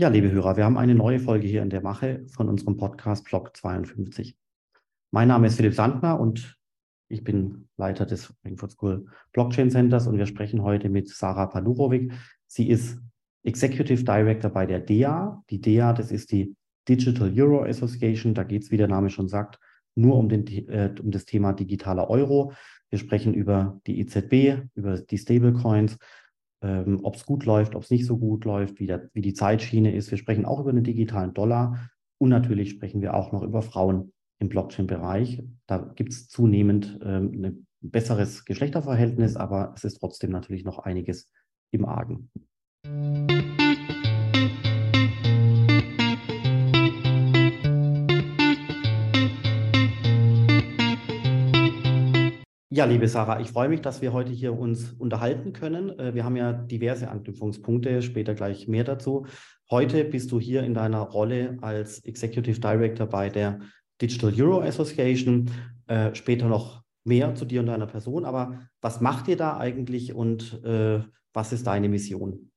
Ja, liebe Hörer, wir haben eine neue Folge hier in der Mache von unserem Podcast Blog 52. Mein Name ist Philipp Sandner und ich bin Leiter des Frankfurt School Blockchain Centers und wir sprechen heute mit Sarah Palurovic. Sie ist Executive Director bei der DEA. Die DEA, das ist die Digital Euro Association. Da geht es, wie der Name schon sagt, nur um, den, äh, um das Thema digitaler Euro. Wir sprechen über die EZB, über die Stablecoins, ähm, ob es gut läuft, ob es nicht so gut läuft, wie, der, wie die Zeitschiene ist. Wir sprechen auch über den digitalen Dollar und natürlich sprechen wir auch noch über Frauen im Blockchain-Bereich. Da gibt es zunehmend ähm, ein besseres Geschlechterverhältnis, aber es ist trotzdem natürlich noch einiges im Argen. Ja, liebe Sarah, ich freue mich, dass wir heute hier uns unterhalten können. Äh, wir haben ja diverse Anknüpfungspunkte, später gleich mehr dazu. Heute bist du hier in deiner Rolle als Executive Director bei der Digital Euro Association. Äh, später noch mehr zu dir und deiner Person. Aber was macht ihr da eigentlich und äh, was ist deine Mission?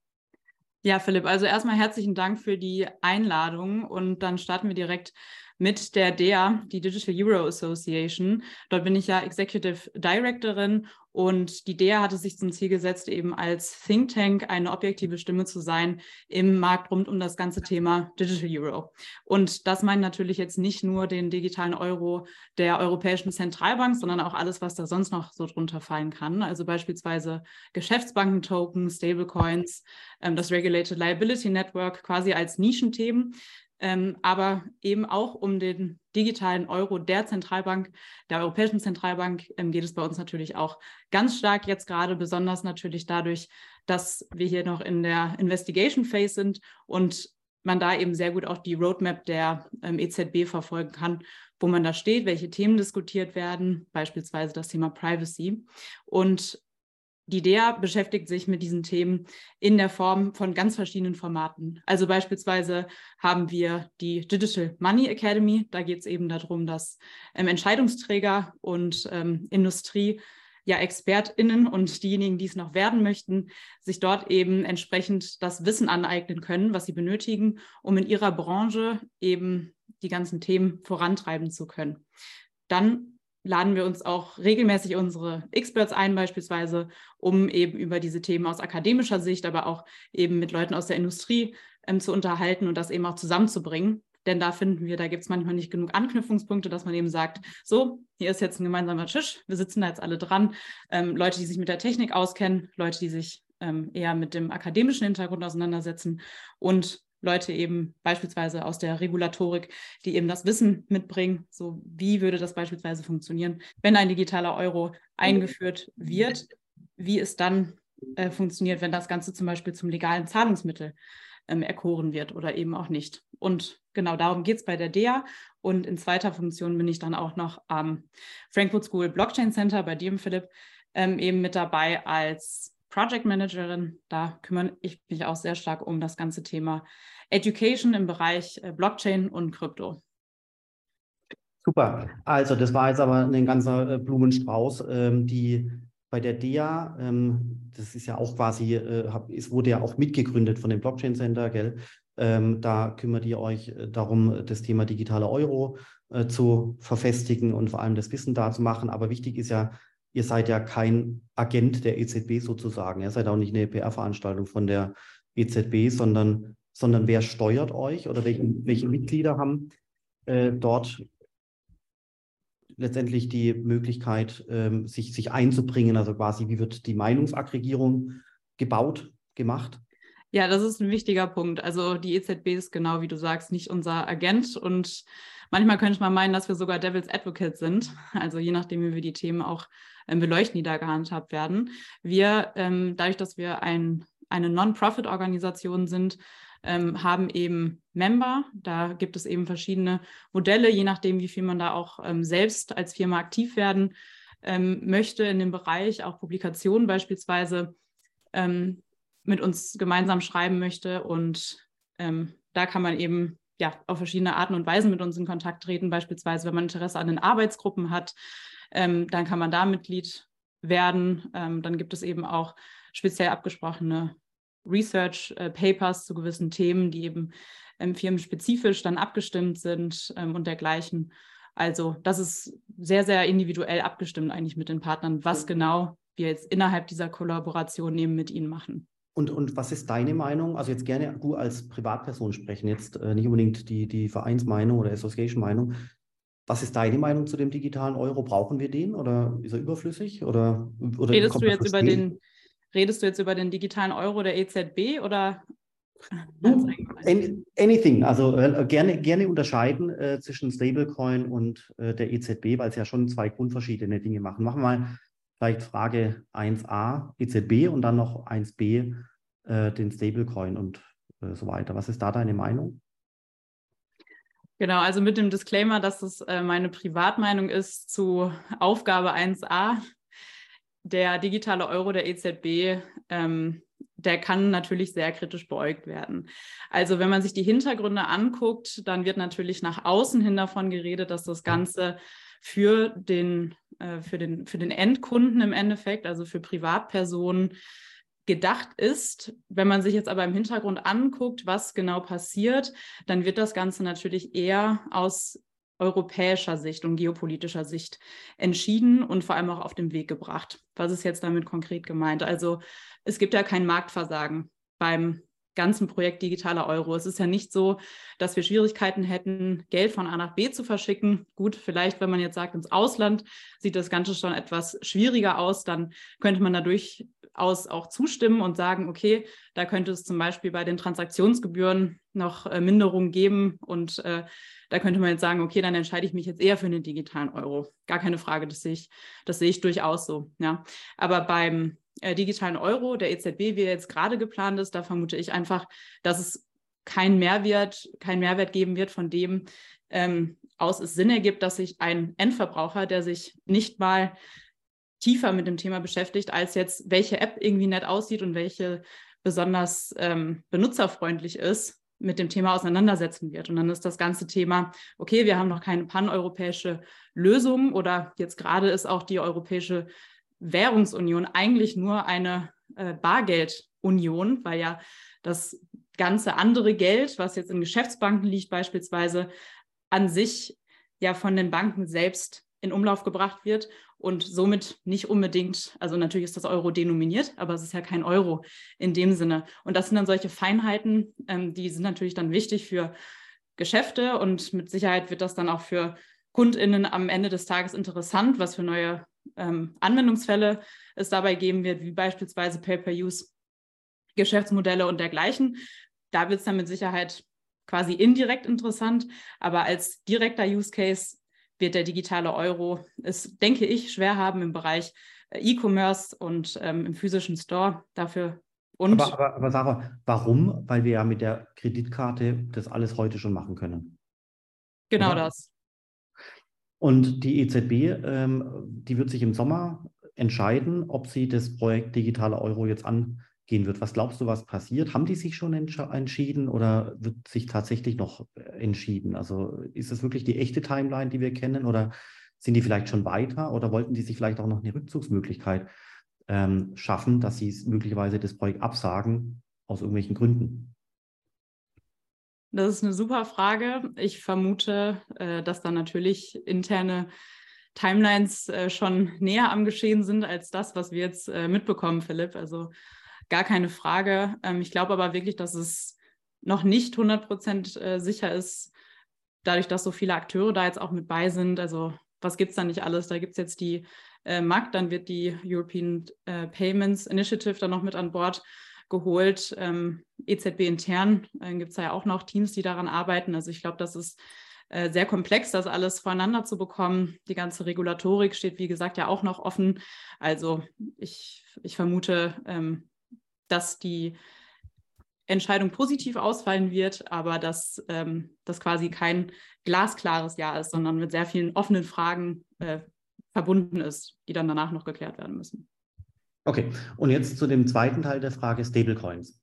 Ja, Philipp, also erstmal herzlichen Dank für die Einladung und dann starten wir direkt mit der DEA, die Digital Euro Association. Dort bin ich ja Executive Directorin und die DEA hatte sich zum Ziel gesetzt, eben als Think Tank eine objektive Stimme zu sein im Markt rund um das ganze Thema Digital Euro. Und das meint natürlich jetzt nicht nur den digitalen Euro der Europäischen Zentralbank, sondern auch alles, was da sonst noch so drunter fallen kann. Also beispielsweise Geschäftsbanken-Token, Stablecoins, ähm, das Regulated Liability Network quasi als Nischenthemen ähm, aber eben auch um den digitalen Euro der Zentralbank, der Europäischen Zentralbank, ähm, geht es bei uns natürlich auch ganz stark jetzt gerade, besonders natürlich dadurch, dass wir hier noch in der Investigation Phase sind und man da eben sehr gut auch die Roadmap der ähm, EZB verfolgen kann, wo man da steht, welche Themen diskutiert werden, beispielsweise das Thema Privacy. Und die DEA beschäftigt sich mit diesen Themen in der Form von ganz verschiedenen Formaten. Also beispielsweise haben wir die Digital Money Academy. Da geht es eben darum, dass ähm, Entscheidungsträger und ähm, Industrie, ja ExpertInnen und diejenigen, die es noch werden möchten, sich dort eben entsprechend das Wissen aneignen können, was sie benötigen, um in ihrer Branche eben die ganzen Themen vorantreiben zu können. Dann laden wir uns auch regelmäßig unsere Experts ein, beispielsweise, um eben über diese Themen aus akademischer Sicht, aber auch eben mit Leuten aus der Industrie ähm, zu unterhalten und das eben auch zusammenzubringen. Denn da finden wir, da gibt es manchmal nicht genug Anknüpfungspunkte, dass man eben sagt, so, hier ist jetzt ein gemeinsamer Tisch, wir sitzen da jetzt alle dran. Ähm, Leute, die sich mit der Technik auskennen, Leute, die sich ähm, eher mit dem akademischen Hintergrund auseinandersetzen und Leute eben beispielsweise aus der Regulatorik, die eben das Wissen mitbringen, so wie würde das beispielsweise funktionieren, wenn ein digitaler Euro eingeführt wird, wie es dann äh, funktioniert, wenn das Ganze zum Beispiel zum legalen Zahlungsmittel ähm, erkoren wird oder eben auch nicht. Und genau darum geht es bei der DEA. Und in zweiter Funktion bin ich dann auch noch am Frankfurt School Blockchain Center bei dir, Philipp, ähm, eben mit dabei als Project Managerin. Da kümmere ich mich auch sehr stark um das ganze Thema Education im Bereich äh, Blockchain und Krypto. Super. Also das war jetzt aber ein ganzer äh, Blumenstrauß. Ähm, die bei der DEA, ähm, das ist ja auch quasi, äh, es wurde ja auch mitgegründet von dem Blockchain Center, gell? Ähm, da kümmert ihr euch darum, das Thema digitale Euro zu verfestigen und vor allem das Wissen da zu machen. Aber wichtig ist ja, ihr seid ja kein Agent der EZB sozusagen. Ihr seid auch nicht eine PR-Veranstaltung von der EZB, sondern sondern wer steuert euch oder welche, welche Mitglieder haben äh, dort letztendlich die Möglichkeit, ähm, sich, sich einzubringen? Also quasi, wie wird die Meinungsaggregierung gebaut, gemacht? Ja, das ist ein wichtiger Punkt. Also die EZB ist genau wie du sagst, nicht unser Agent und manchmal könnte man meinen, dass wir sogar Devil's Advocate sind. Also je nachdem, wie wir die Themen auch ähm, beleuchten, die da gehandhabt werden. Wir, ähm, dadurch, dass wir ein, eine Non-Profit-Organisation sind, ähm, haben eben Member. Da gibt es eben verschiedene Modelle, je nachdem, wie viel man da auch ähm, selbst als Firma aktiv werden ähm, möchte in dem Bereich, auch Publikationen beispielsweise ähm, mit uns gemeinsam schreiben möchte. Und ähm, da kann man eben ja, auf verschiedene Arten und Weisen mit uns in Kontakt treten. Beispielsweise, wenn man Interesse an den Arbeitsgruppen hat, ähm, dann kann man da Mitglied werden. dann gibt es eben auch speziell abgesprochene Research äh, Papers zu gewissen Themen, die eben ähm, firmenspezifisch dann abgestimmt sind ähm, und dergleichen. Also das ist sehr, sehr individuell abgestimmt eigentlich mit den Partnern, was genau wir jetzt innerhalb dieser Kollaboration eben mit ihnen machen. Und, und was ist deine Meinung? Also jetzt gerne du als Privatperson sprechen, jetzt äh, nicht unbedingt die, die Vereinsmeinung oder Association-Meinung. Was ist deine Meinung zu dem digitalen Euro? Brauchen wir den oder ist er überflüssig? Oder, oder redest, du jetzt über den, redest du jetzt über den digitalen Euro der EZB oder Anything, also äh, gerne, gerne unterscheiden äh, zwischen Stablecoin und äh, der EZB, weil es ja schon zwei grundverschiedene Dinge machen. Machen wir mal vielleicht Frage 1a EZB und dann noch 1b äh, den Stablecoin und äh, so weiter. Was ist da deine Meinung? Genau, also mit dem Disclaimer, dass es äh, meine Privatmeinung ist zu Aufgabe 1a. Der digitale Euro der EZB ähm, der kann natürlich sehr kritisch beäugt werden. Also wenn man sich die Hintergründe anguckt, dann wird natürlich nach außen hin davon geredet, dass das Ganze für den, äh, für den, für den Endkunden im Endeffekt, also für Privatpersonen, gedacht ist. Wenn man sich jetzt aber im Hintergrund anguckt, was genau passiert, dann wird das Ganze natürlich eher aus europäischer Sicht und geopolitischer Sicht entschieden und vor allem auch auf den Weg gebracht. Was ist jetzt damit konkret gemeint? Also es gibt ja kein Marktversagen beim ganzen Projekt digitaler Euro. Es ist ja nicht so, dass wir Schwierigkeiten hätten, Geld von A nach B zu verschicken. Gut, vielleicht, wenn man jetzt sagt, ins Ausland sieht das Ganze schon etwas schwieriger aus, dann könnte man da durchaus auch zustimmen und sagen, okay, da könnte es zum Beispiel bei den Transaktionsgebühren noch äh, Minderungen geben und äh, da könnte man jetzt sagen, okay, dann entscheide ich mich jetzt eher für den digitalen Euro. Gar keine Frage, das sehe ich, das sehe ich durchaus so. Ja. Aber beim äh, digitalen Euro der EZB, wie er jetzt gerade geplant ist, da vermute ich einfach, dass es keinen Mehrwert, keinen Mehrwert geben wird, von dem ähm, aus es Sinn ergibt, dass sich ein Endverbraucher, der sich nicht mal tiefer mit dem Thema beschäftigt, als jetzt, welche App irgendwie nett aussieht und welche besonders ähm, benutzerfreundlich ist, mit dem Thema auseinandersetzen wird. Und dann ist das ganze Thema, okay, wir haben noch keine paneuropäische Lösung oder jetzt gerade ist auch die Europäische Währungsunion eigentlich nur eine äh, Bargeldunion, weil ja das ganze andere Geld, was jetzt in Geschäftsbanken liegt beispielsweise, an sich ja von den Banken selbst in Umlauf gebracht wird und somit nicht unbedingt, also natürlich ist das Euro denominiert, aber es ist ja kein Euro in dem Sinne. Und das sind dann solche Feinheiten, ähm, die sind natürlich dann wichtig für Geschäfte und mit Sicherheit wird das dann auch für KundInnen am Ende des Tages interessant, was für neue ähm, Anwendungsfälle es dabei geben wird, wie beispielsweise Pay-per-Use, Geschäftsmodelle und dergleichen. Da wird es dann mit Sicherheit quasi indirekt interessant, aber als direkter Use Case wird der digitale Euro es, denke ich, schwer haben im Bereich äh, E-Commerce und ähm, im physischen Store. Dafür und aber, aber, aber Sarah, warum? Weil wir ja mit der Kreditkarte das alles heute schon machen können. Genau Oder? das. Und die EZB, ähm, die wird sich im Sommer entscheiden, ob sie das Projekt digitaler Euro jetzt an, gehen wird. Was glaubst du, was passiert? Haben die sich schon entschieden oder wird sich tatsächlich noch äh, entschieden? Also ist es wirklich die echte Timeline, die wir kennen oder sind die vielleicht schon weiter oder wollten die sich vielleicht auch noch eine Rückzugsmöglichkeit ähm, schaffen, dass sie möglicherweise das Projekt absagen aus irgendwelchen Gründen? Das ist eine super Frage. Ich vermute, äh, dass da natürlich interne Timelines äh, schon näher am Geschehen sind als das, was wir jetzt äh, mitbekommen, Philipp. Also gar keine Frage. Ähm, ich glaube aber wirklich, dass es noch nicht 100 Prozent sicher ist, dadurch, dass so viele Akteure da jetzt auch mit bei sind. Also was gibt es da nicht alles? Da gibt es jetzt die äh, MAC, dann wird die European äh, Payments Initiative dann noch mit an Bord geholt. Ähm, EZB intern äh, gibt es ja auch noch Teams, die daran arbeiten. Also ich glaube, das ist äh, sehr komplex, das alles voreinander zu bekommen. Die ganze Regulatorik steht, wie gesagt, ja auch noch offen. Also ich, ich vermute, ähm, dass die Entscheidung positiv ausfallen wird, aber dass ähm, das quasi kein glasklares Ja ist, sondern mit sehr vielen offenen Fragen äh, verbunden ist, die dann danach noch geklärt werden müssen. Okay, und jetzt zu dem zweiten Teil der Frage Stablecoins.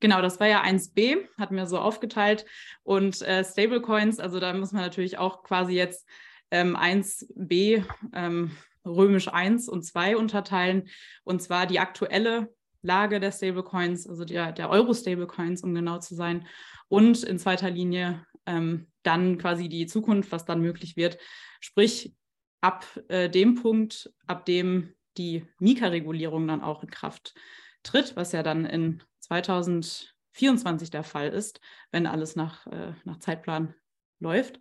Genau, das war ja 1b, hatten wir so aufgeteilt. Und äh, Stablecoins, also da muss man natürlich auch quasi jetzt ähm, 1b ähm, römisch 1 und 2 unterteilen. Und zwar die aktuelle Lage der Stablecoins, also der, der Euro-Stablecoins, um genau zu sein. Und in zweiter Linie ähm, dann quasi die Zukunft, was dann möglich wird. Sprich, ab äh, dem Punkt, ab dem die Mika-Regulierung dann auch in Kraft tritt, was ja dann in 2024 der Fall ist, wenn alles nach, äh, nach Zeitplan läuft.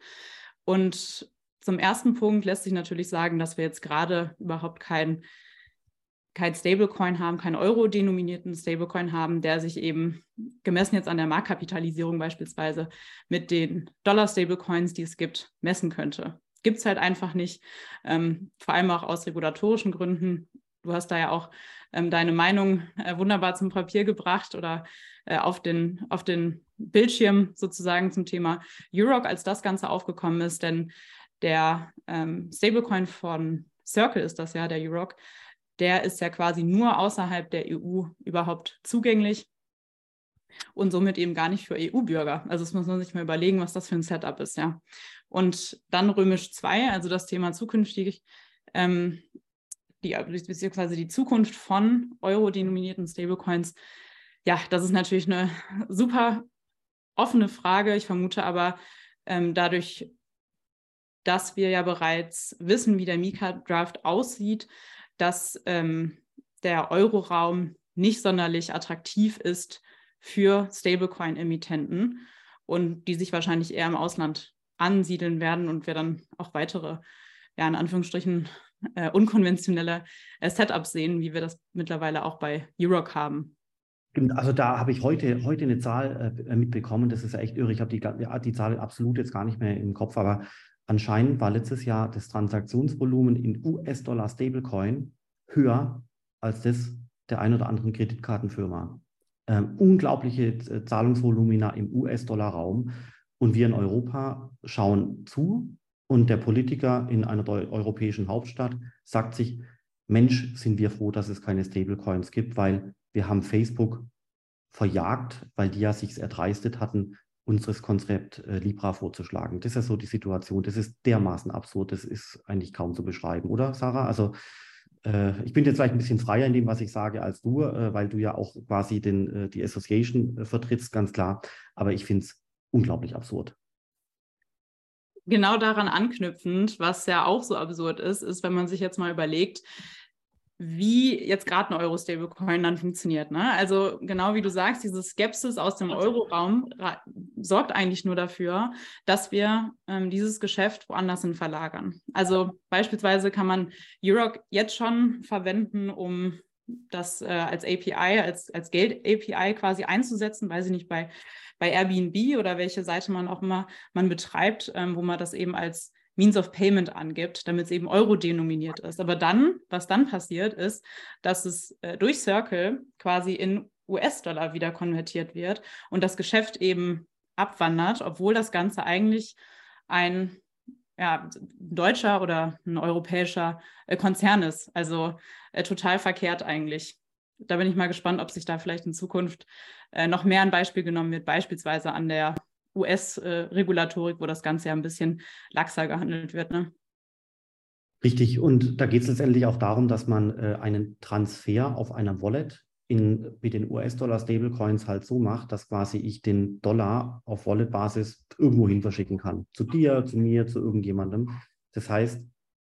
Und zum ersten Punkt lässt sich natürlich sagen, dass wir jetzt gerade überhaupt kein, kein Stablecoin haben, keinen Euro-denominierten Stablecoin haben, der sich eben gemessen jetzt an der Marktkapitalisierung beispielsweise mit den Dollar-Stablecoins, die es gibt, messen könnte. Gibt es halt einfach nicht, ähm, vor allem auch aus regulatorischen Gründen. Du hast da ja auch ähm, deine Meinung äh, wunderbar zum Papier gebracht oder äh, auf, den, auf den Bildschirm sozusagen zum Thema Euroc, als das Ganze aufgekommen ist. Denn der ähm, Stablecoin von Circle ist das ja, der Euroc, der ist ja quasi nur außerhalb der EU überhaupt zugänglich und somit eben gar nicht für EU-Bürger. Also das muss man sich mal überlegen, was das für ein Setup ist, ja. Und dann römisch 2, also das Thema zukünftig, ähm, die, beziehungsweise die Zukunft von euro-denominierten Stablecoins. Ja, das ist natürlich eine super offene Frage. Ich vermute aber ähm, dadurch, dass wir ja bereits wissen, wie der Mika-Draft aussieht, dass ähm, der Euroraum nicht sonderlich attraktiv ist für Stablecoin-Emittenten und die sich wahrscheinlich eher im Ausland ansiedeln werden und wir dann auch weitere, ja, in Anführungsstrichen, äh, unkonventionelle äh, Setups sehen, wie wir das mittlerweile auch bei Euroc haben. Also da habe ich heute, heute eine Zahl äh, mitbekommen, das ist echt irre. Ich habe die, die Zahl absolut jetzt gar nicht mehr im Kopf, aber anscheinend war letztes Jahr das Transaktionsvolumen in US-Dollar Stablecoin höher als das der ein oder anderen Kreditkartenfirma. Ähm, unglaubliche äh, Zahlungsvolumina im US-Dollar-Raum. Und wir in Europa schauen zu und der Politiker in einer europäischen Hauptstadt sagt sich, Mensch, sind wir froh, dass es keine Stablecoins gibt, weil wir haben Facebook verjagt, weil die ja sich erdreistet hatten, unseres Konzept äh, Libra vorzuschlagen. Das ist ja so die Situation. Das ist dermaßen absurd. Das ist eigentlich kaum zu beschreiben, oder Sarah? Also ich bin jetzt vielleicht ein bisschen freier in dem, was ich sage, als du, äh, weil du ja auch quasi den, äh, die Association äh, vertrittst, ganz klar. Aber ich finde es unglaublich absurd. Genau daran anknüpfend, was ja auch so absurd ist, ist, wenn man sich jetzt mal überlegt, wie jetzt gerade ein Euro-Stablecoin dann funktioniert. Ne? Also genau wie du sagst, diese Skepsis aus dem Euro-Raum sorgt eigentlich nur dafür, dass wir ähm, dieses Geschäft woanders hin verlagern. Also beispielsweise kann man Euroc jetzt schon verwenden, um das äh, als API, als, als Geld-API quasi einzusetzen, weiß ich nicht, bei bei Airbnb oder welche Seite man auch immer man betreibt, ähm, wo man das eben als Means of Payment angibt, damit es eben Euro denominiert ist. Aber dann, was dann passiert, ist, dass es äh, durch Circle quasi in US-Dollar wieder konvertiert wird und das Geschäft eben abwandert, obwohl das Ganze eigentlich ein ja, deutscher oder ein europäischer äh, Konzern ist. Also äh, total verkehrt eigentlich da bin ich mal gespannt, ob sich da vielleicht in Zukunft äh, noch mehr ein Beispiel genommen wird, beispielsweise an der US-Regulatorik, wo das Ganze ja ein bisschen laxer gehandelt wird. Ne? Richtig, und da geht es letztendlich auch darum, dass man äh, einen Transfer auf einer Wallet in, mit den US-Dollar-Stablecoins halt so macht, dass quasi ich den Dollar auf Wallet-Basis irgendwo hin verschicken kann. Zu dir, zu mir, zu irgendjemandem. Das heißt,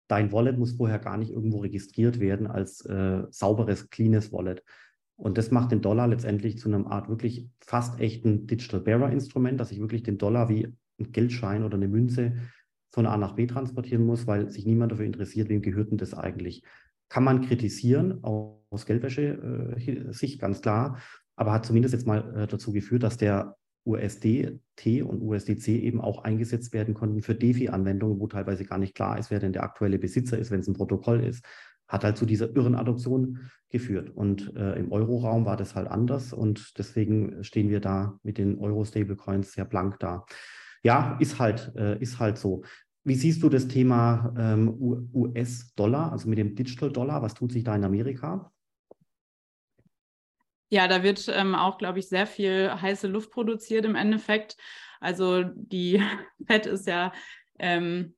dein Wallet muss vorher gar nicht irgendwo registriert werden als äh, sauberes, cleanes Wallet. Und das macht den Dollar letztendlich zu einer Art wirklich fast echten Digital Bearer Instrument, dass ich wirklich den Dollar wie ein Geldschein oder eine Münze von A nach B transportieren muss, weil sich niemand dafür interessiert, wem gehört denn das eigentlich. Kann man kritisieren aus Geldwäsche-Sicht, äh, ganz klar, aber hat zumindest jetzt mal äh, dazu geführt, dass der USDT und USDC eben auch eingesetzt werden konnten für DeFi-Anwendungen, wo teilweise gar nicht klar ist, wer denn der aktuelle Besitzer ist, wenn es ein Protokoll ist. Hat halt zu dieser irren Adoption geführt. Und äh, im Euro-Raum war das halt anders und deswegen stehen wir da mit den Euro-Stablecoins sehr blank da. Ja, ist halt, äh, ist halt so. Wie siehst du das Thema ähm, US-Dollar, also mit dem Digital-Dollar? Was tut sich da in Amerika? Ja, da wird ähm, auch, glaube ich, sehr viel heiße Luft produziert im Endeffekt. Also die FED ist ja, ähm,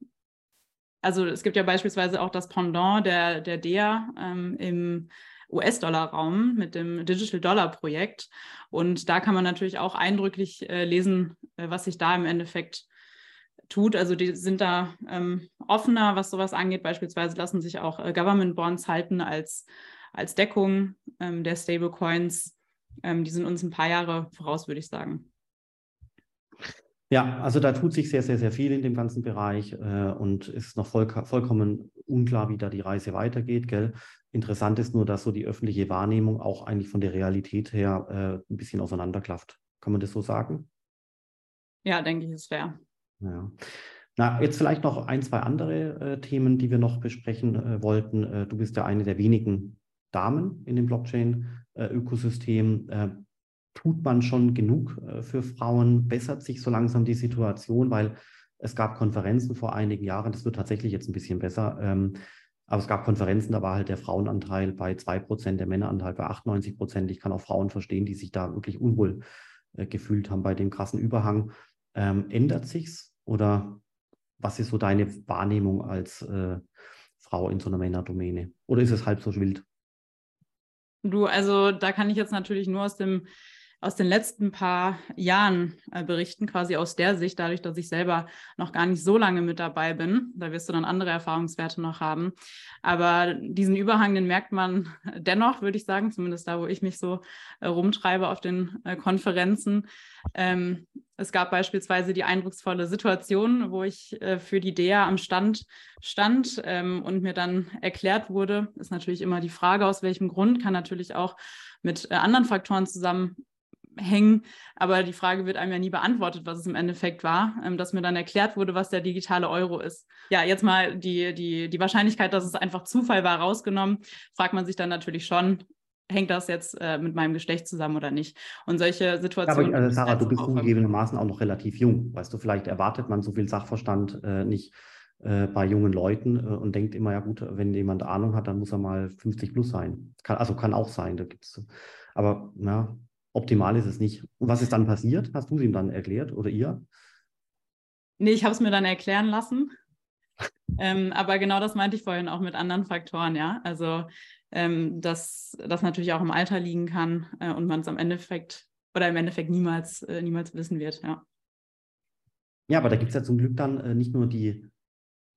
also es gibt ja beispielsweise auch das Pendant der, der DEA ähm, im US-Dollar-Raum mit dem Digital Dollar-Projekt. Und da kann man natürlich auch eindrücklich äh, lesen, äh, was sich da im Endeffekt tut. Also die sind da ähm, offener, was sowas angeht. Beispielsweise lassen sich auch äh, Government Bonds halten als, als Deckung ähm, der Stablecoins. Ähm, die sind uns ein paar Jahre voraus, würde ich sagen. Ja, also da tut sich sehr, sehr, sehr viel in dem ganzen Bereich äh, und ist noch voll, vollkommen unklar, wie da die Reise weitergeht. Gell? Interessant ist nur, dass so die öffentliche Wahrnehmung auch eigentlich von der Realität her äh, ein bisschen auseinanderklafft. Kann man das so sagen? Ja, denke ich, ist fair. Ja. Na, jetzt vielleicht noch ein, zwei andere äh, Themen, die wir noch besprechen äh, wollten. Äh, du bist ja eine der wenigen Damen in dem Blockchain-Ökosystem. Tut man schon genug äh, für Frauen? Bessert sich so langsam die Situation? Weil es gab Konferenzen vor einigen Jahren, das wird tatsächlich jetzt ein bisschen besser. Ähm, aber es gab Konferenzen, da war halt der Frauenanteil bei 2%, der Männeranteil bei 98 Prozent. Ich kann auch Frauen verstehen, die sich da wirklich unwohl äh, gefühlt haben bei dem krassen Überhang. Ähm, ändert sich's oder was ist so deine Wahrnehmung als äh, Frau in so einer Männerdomäne? Oder ist es halb so wild? Du, also da kann ich jetzt natürlich nur aus dem aus den letzten paar Jahren äh, berichten, quasi aus der Sicht, dadurch, dass ich selber noch gar nicht so lange mit dabei bin. Da wirst du dann andere Erfahrungswerte noch haben. Aber diesen Überhang, den merkt man dennoch, würde ich sagen, zumindest da, wo ich mich so äh, rumtreibe auf den äh, Konferenzen. Ähm, es gab beispielsweise die eindrucksvolle Situation, wo ich äh, für die DEA am Stand stand ähm, und mir dann erklärt wurde, ist natürlich immer die Frage, aus welchem Grund, kann natürlich auch mit äh, anderen Faktoren zusammen hängen. Aber die Frage wird einem ja nie beantwortet, was es im Endeffekt war, ähm, dass mir dann erklärt wurde, was der digitale Euro ist. Ja, jetzt mal die, die, die Wahrscheinlichkeit, dass es einfach Zufall war, rausgenommen, fragt man sich dann natürlich schon, hängt das jetzt äh, mit meinem Geschlecht zusammen oder nicht? Und solche Situationen. Ja, aber, äh, Sarah, du bist zugegebenermaßen auch noch relativ jung. Weißt du, vielleicht erwartet man so viel Sachverstand äh, nicht äh, bei jungen Leuten äh, und denkt immer, ja gut, wenn jemand Ahnung hat, dann muss er mal 50 plus sein. Kann, also kann auch sein. Da gibt's, aber ja, optimal ist es nicht. Und was ist dann passiert? Hast du es ihm dann erklärt oder ihr? Nee, ich habe es mir dann erklären lassen. ähm, aber genau das meinte ich vorhin auch mit anderen Faktoren, ja. Also, ähm, dass das natürlich auch im Alter liegen kann äh, und man es am Endeffekt oder im Endeffekt niemals, äh, niemals wissen wird, ja. Ja, aber da gibt es ja zum Glück dann äh, nicht nur die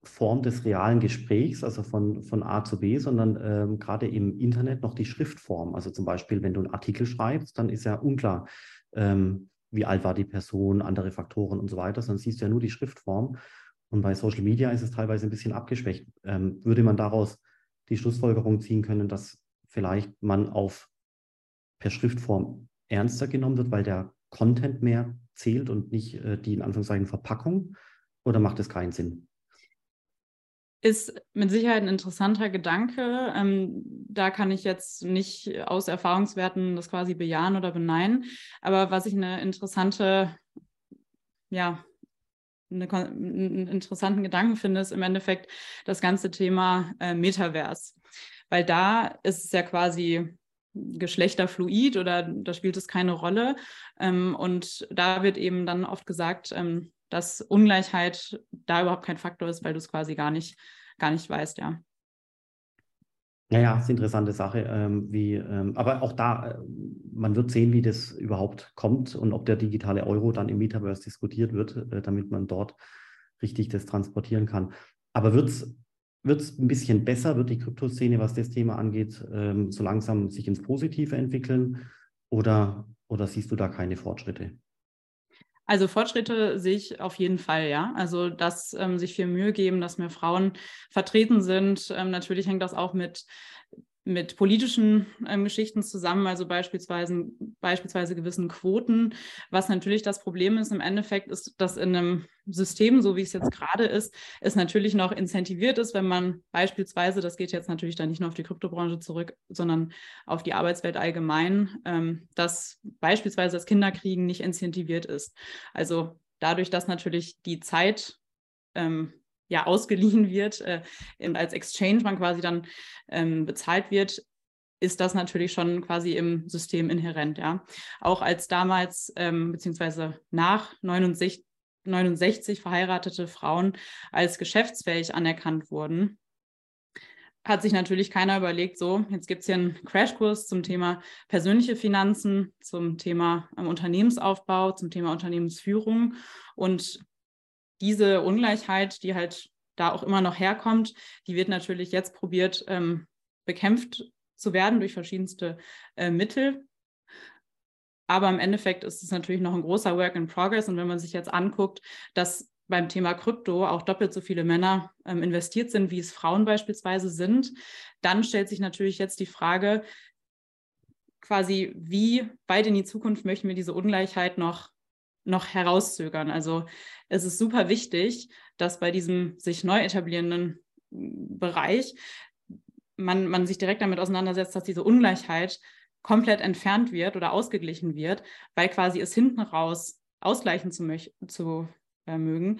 Form des realen Gesprächs, also von, von A zu B, sondern ähm, gerade im Internet noch die Schriftform. Also zum Beispiel, wenn du einen Artikel schreibst, dann ist ja unklar, ähm, wie alt war die Person, andere Faktoren und so weiter, sondern siehst du ja nur die Schriftform. Und bei Social Media ist es teilweise ein bisschen abgeschwächt. Ähm, würde man daraus die Schlussfolgerung ziehen können, dass vielleicht man auf per Schriftform ernster genommen wird, weil der Content mehr zählt und nicht äh, die in Anführungszeichen Verpackung? Oder macht es keinen Sinn? Ist mit Sicherheit ein interessanter Gedanke. Ähm, da kann ich jetzt nicht aus Erfahrungswerten das quasi bejahen oder beneinen. Aber was ich eine interessante, ja, eine, einen interessanten Gedanken finde, ist im Endeffekt das ganze Thema äh, Metaverse. Weil da ist es ja quasi geschlechterfluid oder da spielt es keine Rolle. Ähm, und da wird eben dann oft gesagt, ähm, dass Ungleichheit da überhaupt kein Faktor ist, weil du es quasi gar nicht, gar nicht weißt, ja. Ja, ja, ist eine interessante Sache. Ähm, wie, ähm, aber auch da, äh, man wird sehen, wie das überhaupt kommt und ob der digitale Euro dann im Metaverse diskutiert wird, äh, damit man dort richtig das transportieren kann. Aber wird es ein bisschen besser, wird die Kryptoszene, was das Thema angeht, ähm, so langsam sich ins Positive entwickeln oder, oder siehst du da keine Fortschritte? Also Fortschritte sehe ich auf jeden Fall, ja. Also dass ähm, sich viel Mühe geben, dass mehr Frauen vertreten sind. Ähm, natürlich hängt das auch mit mit politischen ähm, Geschichten zusammen, also beispielsweise, beispielsweise gewissen Quoten. Was natürlich das Problem ist im Endeffekt, ist, dass in einem System, so wie es jetzt gerade ist, es natürlich noch incentiviert ist, wenn man beispielsweise, das geht jetzt natürlich dann nicht nur auf die Kryptobranche zurück, sondern auf die Arbeitswelt allgemein, ähm, dass beispielsweise das Kinderkriegen nicht incentiviert ist. Also dadurch, dass natürlich die Zeit ähm, ja ausgeliehen wird äh, als Exchange man quasi dann ähm, bezahlt wird, ist das natürlich schon quasi im System inhärent, ja. Auch als damals ähm, beziehungsweise nach 69, 69 verheiratete Frauen als geschäftsfähig anerkannt wurden, hat sich natürlich keiner überlegt, so, jetzt gibt es hier einen Crashkurs zum Thema persönliche Finanzen, zum Thema ähm, Unternehmensaufbau, zum Thema Unternehmensführung. Und diese Ungleichheit, die halt da auch immer noch herkommt, die wird natürlich jetzt probiert, ähm, bekämpft zu werden durch verschiedenste äh, Mittel. Aber im Endeffekt ist es natürlich noch ein großer Work in Progress. Und wenn man sich jetzt anguckt, dass beim Thema Krypto auch doppelt so viele Männer ähm, investiert sind, wie es Frauen beispielsweise sind, dann stellt sich natürlich jetzt die Frage, quasi, wie weit in die Zukunft möchten wir diese Ungleichheit noch, noch herauszögern. Also es ist super wichtig, dass bei diesem sich neu etablierenden mm, Bereich man, man sich direkt damit auseinandersetzt, dass diese Ungleichheit komplett entfernt wird oder ausgeglichen wird, weil quasi es hinten raus ausgleichen zu, zu äh, mögen,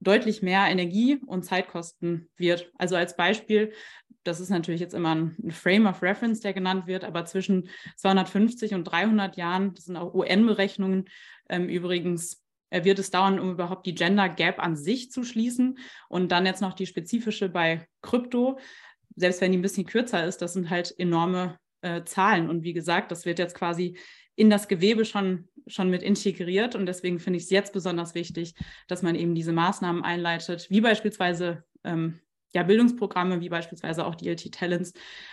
deutlich mehr Energie und Zeit kosten wird. Also als Beispiel, das ist natürlich jetzt immer ein Frame of Reference, der genannt wird, aber zwischen 250 und 300 Jahren, das sind auch UN-Berechnungen ähm, übrigens, äh, wird es dauern, um überhaupt die Gender Gap an sich zu schließen. Und dann jetzt noch die spezifische bei Krypto, selbst wenn die ein bisschen kürzer ist, das sind halt enorme äh, Zahlen. Und wie gesagt, das wird jetzt quasi in das Gewebe schon, schon mit integriert. Und deswegen finde ich es jetzt besonders wichtig, dass man eben diese Maßnahmen einleitet, wie beispielsweise ähm, ja, Bildungsprogramme, wie beispielsweise auch die LT Talents,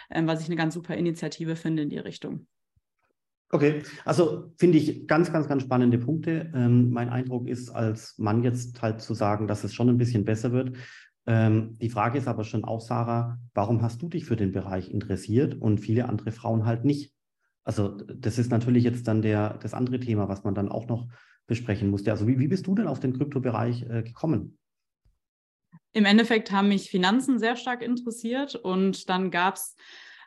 ähm, was ich eine ganz super Initiative finde in die Richtung. Okay, also finde ich ganz, ganz, ganz spannende Punkte. Ähm, mein Eindruck ist, als Mann jetzt halt zu sagen, dass es schon ein bisschen besser wird. Ähm, die Frage ist aber schon auch, Sarah, warum hast du dich für den Bereich interessiert und viele andere Frauen halt nicht? Also das ist natürlich jetzt dann der, das andere Thema, was man dann auch noch besprechen musste. Also wie, wie bist du denn auf den Kryptobereich äh, gekommen? Im Endeffekt haben mich Finanzen sehr stark interessiert und dann gab es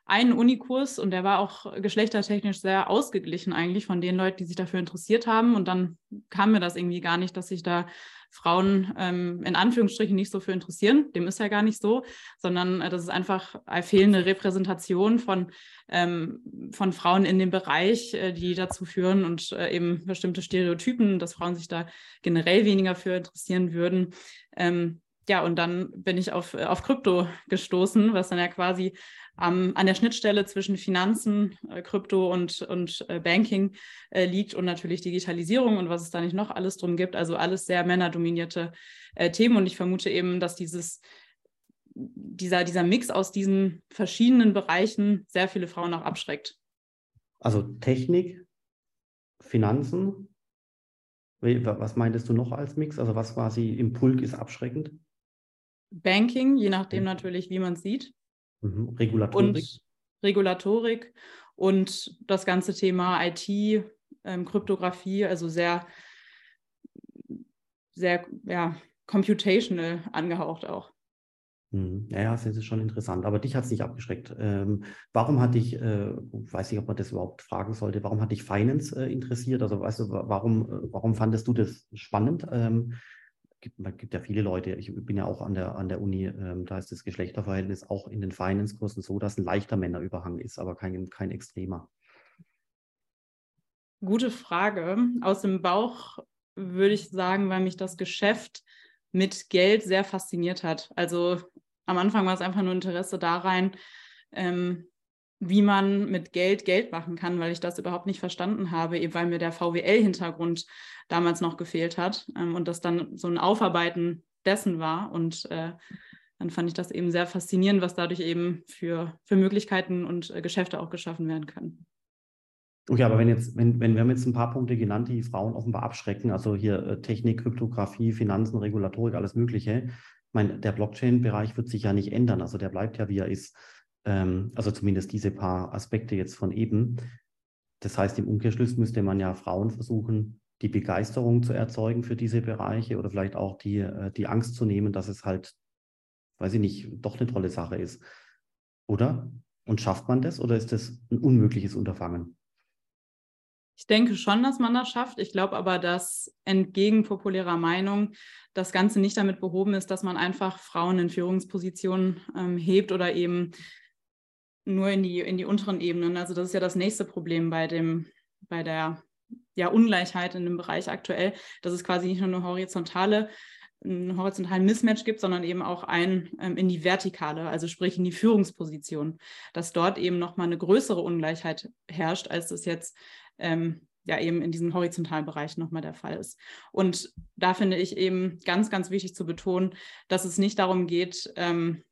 einen Unikurs und der war auch geschlechtertechnisch sehr ausgeglichen eigentlich von den Leuten, die sich dafür interessiert haben. Und dann kam mir das irgendwie gar nicht, dass sich da Frauen ähm, in Anführungsstrichen nicht so für interessieren. Dem ist ja gar nicht so, sondern äh, das ist einfach eine fehlende Repräsentation von, ähm, von Frauen in dem Bereich, äh, die dazu führen und äh, eben bestimmte Stereotypen, dass Frauen sich da generell weniger für interessieren würden. Ähm, ja, und dann bin ich auf, auf Krypto gestoßen, was dann ja quasi ähm, an der Schnittstelle zwischen Finanzen, äh, Krypto und, und äh, Banking äh, liegt und natürlich Digitalisierung und was es da nicht noch alles drum gibt. Also alles sehr männerdominierte äh, Themen. Und ich vermute eben, dass dieses, dieser, dieser Mix aus diesen verschiedenen Bereichen sehr viele Frauen auch abschreckt. Also Technik, Finanzen. Was meintest du noch als Mix? Also was quasi im Pulk ist abschreckend? Banking, je nachdem natürlich, wie man es sieht. Mhm. Regulatorik. Und Regulatorik und das ganze Thema IT, ähm, Kryptographie, also sehr, sehr ja, computational angehaucht auch. Mhm. Ja, das ist schon interessant. Aber dich hat es nicht abgeschreckt. Ähm, warum hat dich, äh, weiß nicht, ob man das überhaupt fragen sollte, warum hat dich Finance äh, interessiert? Also weißt du, warum, äh, warum fandest du das spannend? Ähm, gibt, gibt ja viele Leute, ich bin ja auch an der, an der Uni, ähm, da ist das Geschlechterverhältnis auch in den Finance-Kursen so, dass ein leichter Männerüberhang ist, aber kein, kein extremer. Gute Frage. Aus dem Bauch würde ich sagen, weil mich das Geschäft mit Geld sehr fasziniert hat. Also am Anfang war es einfach nur Interesse da rein, ähm, wie man mit Geld Geld machen kann, weil ich das überhaupt nicht verstanden habe, eben weil mir der VWL-Hintergrund damals noch gefehlt hat ähm, und das dann so ein Aufarbeiten dessen war. Und äh, dann fand ich das eben sehr faszinierend, was dadurch eben für, für Möglichkeiten und äh, Geschäfte auch geschaffen werden können. Okay, aber wenn jetzt, wenn, wenn wir haben jetzt ein paar Punkte genannt, die Frauen offenbar abschrecken, also hier äh, Technik, Kryptographie, Finanzen, Regulatorik, alles Mögliche. Ich meine, der Blockchain-Bereich wird sich ja nicht ändern, also der bleibt ja, wie er ist ähm, also zumindest diese paar Aspekte jetzt von eben. Das heißt, im Umkehrschluss müsste man ja Frauen versuchen, die Begeisterung zu erzeugen für diese Bereiche oder vielleicht auch die, äh, die Angst zu nehmen, dass es halt, weiß ich nicht, doch eine tolle Sache ist. Oder? Und schafft man das oder ist das ein unmögliches Unterfangen? Ich denke schon, dass man das schafft. Ich glaube aber, dass entgegen populärer Meinung das Ganze nicht damit behoben ist, dass man einfach Frauen in Führungspositionen ähm, hebt oder eben nur in die, in die unteren Ebenen. Also das ist ja das nächste Problem bei dem, bei der ja, Ungleichheit in dem Bereich aktuell, dass es quasi nicht nur eine horizontale einen horizontalen Mismatch gibt, sondern eben auch ein ähm, in die Vertikale, also sprich in die Führungsposition, dass dort eben nochmal eine größere Ungleichheit herrscht, als das jetzt ähm, ja eben in diesem horizontalen Bereich nochmal der Fall ist. Und da finde ich eben ganz, ganz wichtig zu betonen, dass es nicht darum geht, ähm,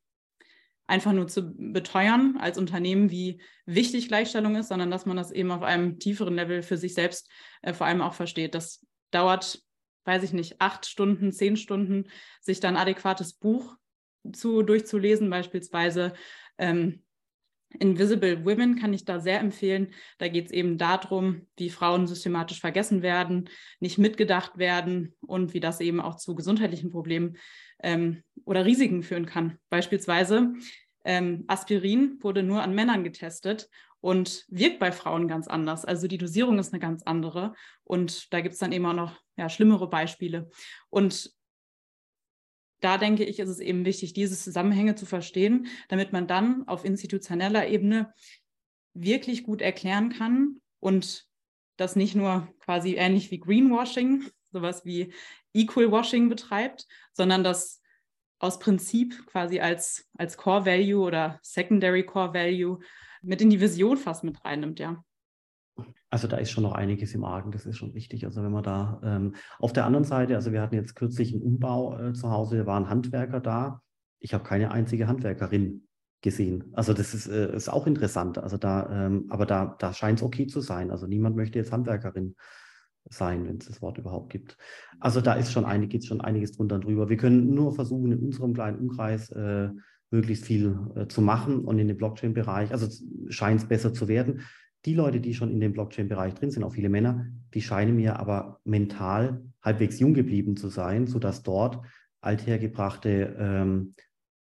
einfach nur zu beteuern als Unternehmen, wie wichtig Gleichstellung ist, sondern dass man das eben auf einem tieferen Level für sich selbst äh, vor allem auch versteht. Das dauert, weiß ich nicht, acht Stunden, zehn Stunden, sich dann adäquates Buch zu, durchzulesen, beispielsweise. Ähm, Invisible Women kann ich da sehr empfehlen. Da geht es eben darum, wie Frauen systematisch vergessen werden, nicht mitgedacht werden und wie das eben auch zu gesundheitlichen Problemen ähm, oder Risiken führen kann. Beispielsweise ähm, Aspirin wurde nur an Männern getestet und wirkt bei Frauen ganz anders. Also die Dosierung ist eine ganz andere. Und da gibt es dann eben auch noch ja, schlimmere Beispiele. Und da denke ich, ist es eben wichtig, diese Zusammenhänge zu verstehen, damit man dann auf institutioneller Ebene wirklich gut erklären kann und das nicht nur quasi ähnlich wie Greenwashing, sowas wie Equal Washing betreibt, sondern das aus Prinzip quasi als, als Core Value oder Secondary Core Value mit in die Vision fast mit reinnimmt, ja. Also da ist schon noch einiges im Argen, das ist schon wichtig. Also wenn man da ähm, auf der anderen Seite, also wir hatten jetzt kürzlich einen Umbau äh, zu Hause, da waren Handwerker da. Ich habe keine einzige Handwerkerin gesehen. Also das ist, äh, ist auch interessant. Also da, ähm, aber da, da scheint es okay zu sein. Also niemand möchte jetzt Handwerkerin sein, wenn es das Wort überhaupt gibt. Also da ist schon einig, geht schon einiges drunter und drüber. Wir können nur versuchen, in unserem kleinen Umkreis äh, möglichst viel äh, zu machen und in dem Blockchain-Bereich, also scheint es besser zu werden. Die Leute, die schon in dem Blockchain-Bereich drin sind, auch viele Männer, die scheinen mir aber mental halbwegs jung geblieben zu sein, sodass dort althergebrachte ähm,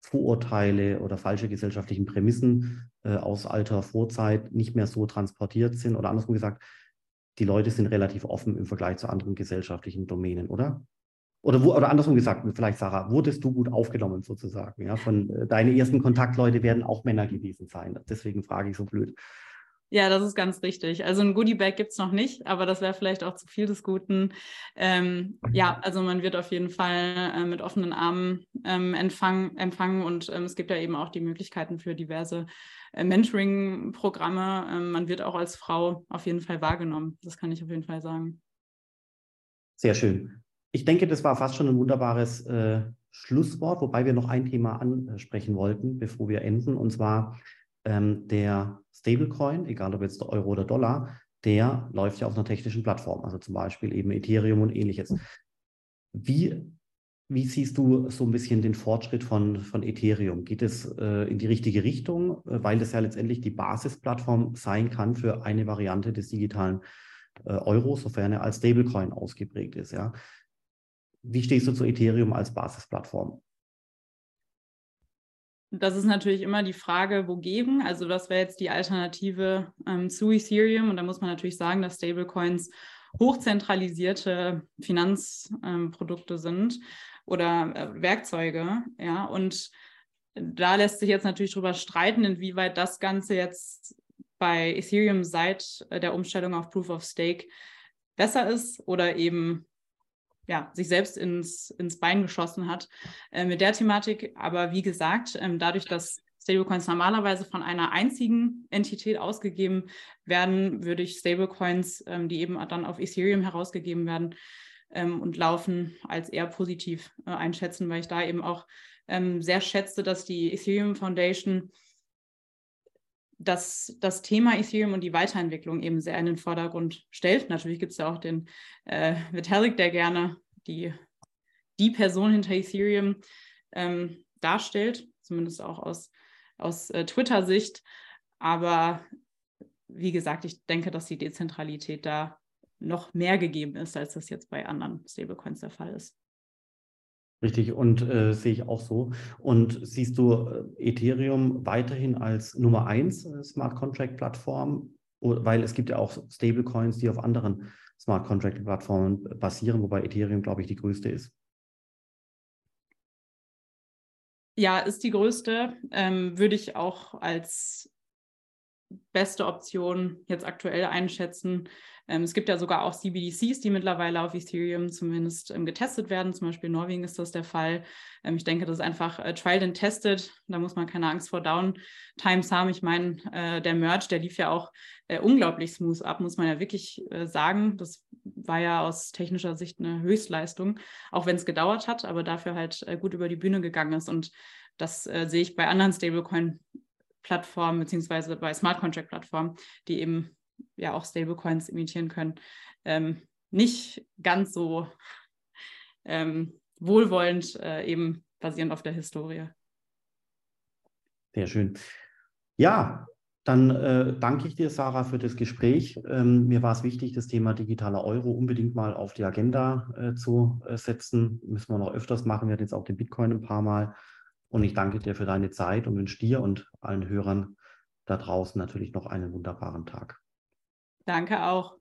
Vorurteile oder falsche gesellschaftlichen Prämissen äh, aus alter Vorzeit nicht mehr so transportiert sind. Oder andersrum gesagt, die Leute sind relativ offen im Vergleich zu anderen gesellschaftlichen Domänen, oder? Oder, wo, oder andersrum gesagt, vielleicht Sarah, wurdest du gut aufgenommen sozusagen? Ja, von äh, deine ersten Kontaktleute werden auch Männer gewesen sein. Deswegen frage ich so blöd. Ja, das ist ganz richtig. Also ein Goodie-Bag gibt es noch nicht, aber das wäre vielleicht auch zu viel des Guten. Ähm, ja, also man wird auf jeden Fall äh, mit offenen Armen ähm, empfang, empfangen und ähm, es gibt ja eben auch die Möglichkeiten für diverse äh, Mentoring-Programme. Ähm, man wird auch als Frau auf jeden Fall wahrgenommen. Das kann ich auf jeden Fall sagen. Sehr schön. Ich denke, das war fast schon ein wunderbares äh, Schlusswort, wobei wir noch ein Thema ansprechen wollten, bevor wir enden, und zwar ähm, der Stablecoin, egal ob jetzt der Euro oder Dollar, der läuft ja auf einer technischen Plattform, also zum Beispiel eben Ethereum und ähnliches. Wie, wie siehst du so ein bisschen den Fortschritt von, von Ethereum? Geht es äh, in die richtige Richtung, äh, weil das ja letztendlich die Basisplattform sein kann für eine Variante des digitalen äh, Euro, sofern er als Stablecoin ausgeprägt ist? Ja? Wie stehst du zu Ethereum als Basisplattform? Das ist natürlich immer die Frage, wogegen. Also das wäre jetzt die Alternative ähm, zu Ethereum. Und da muss man natürlich sagen, dass Stablecoins hochzentralisierte Finanzprodukte ähm, sind oder äh, Werkzeuge. Ja, und da lässt sich jetzt natürlich darüber streiten, inwieweit das Ganze jetzt bei Ethereum seit äh, der Umstellung auf Proof of Stake besser ist oder eben ja, sich selbst ins, ins Bein geschossen hat äh, mit der Thematik. Aber wie gesagt, ähm, dadurch, dass Stablecoins normalerweise von einer einzigen Entität ausgegeben werden, würde ich Stablecoins, ähm, die eben dann auf Ethereum herausgegeben werden ähm, und laufen, als eher positiv äh, einschätzen, weil ich da eben auch ähm, sehr schätze, dass die Ethereum Foundation das, das Thema Ethereum und die Weiterentwicklung eben sehr in den Vordergrund stellt. Natürlich gibt es ja auch den äh, Vitalik, der gerne die, die Person hinter Ethereum ähm, darstellt, zumindest auch aus, aus äh, Twitter-Sicht. Aber wie gesagt, ich denke, dass die Dezentralität da noch mehr gegeben ist, als das jetzt bei anderen Stablecoins der Fall ist. Richtig, und äh, sehe ich auch so. Und siehst du äh, Ethereum weiterhin als Nummer eins äh, Smart Contract Plattform? Weil es gibt ja auch Stablecoins, die auf anderen Smart Contract Plattformen basieren, wobei Ethereum, glaube ich, die größte ist. Ja, ist die größte. Ähm, würde ich auch als beste Option jetzt aktuell einschätzen. Ähm, es gibt ja sogar auch CBDCs, die mittlerweile auf Ethereum zumindest ähm, getestet werden. Zum Beispiel in Norwegen ist das der Fall. Ähm, ich denke, das ist einfach äh, tried and tested. Da muss man keine Angst vor Downtimes haben. Ich meine, äh, der Merge, der lief ja auch äh, unglaublich smooth ab, muss man ja wirklich äh, sagen. Das war ja aus technischer Sicht eine Höchstleistung, auch wenn es gedauert hat, aber dafür halt äh, gut über die Bühne gegangen ist. Und das äh, sehe ich bei anderen Stablecoin-Plattformen beziehungsweise bei Smart Contract-Plattformen, die eben ja auch Stablecoins imitieren können, ähm, nicht ganz so ähm, wohlwollend, äh, eben basierend auf der Historie. Sehr schön. Ja, dann äh, danke ich dir, Sarah, für das Gespräch. Ähm, mir war es wichtig, das Thema digitaler Euro unbedingt mal auf die Agenda äh, zu äh, setzen. Müssen wir noch öfters machen. Wir hatten jetzt auch den Bitcoin ein paar Mal. Und ich danke dir für deine Zeit und wünsche dir und allen Hörern da draußen natürlich noch einen wunderbaren Tag. Danke auch.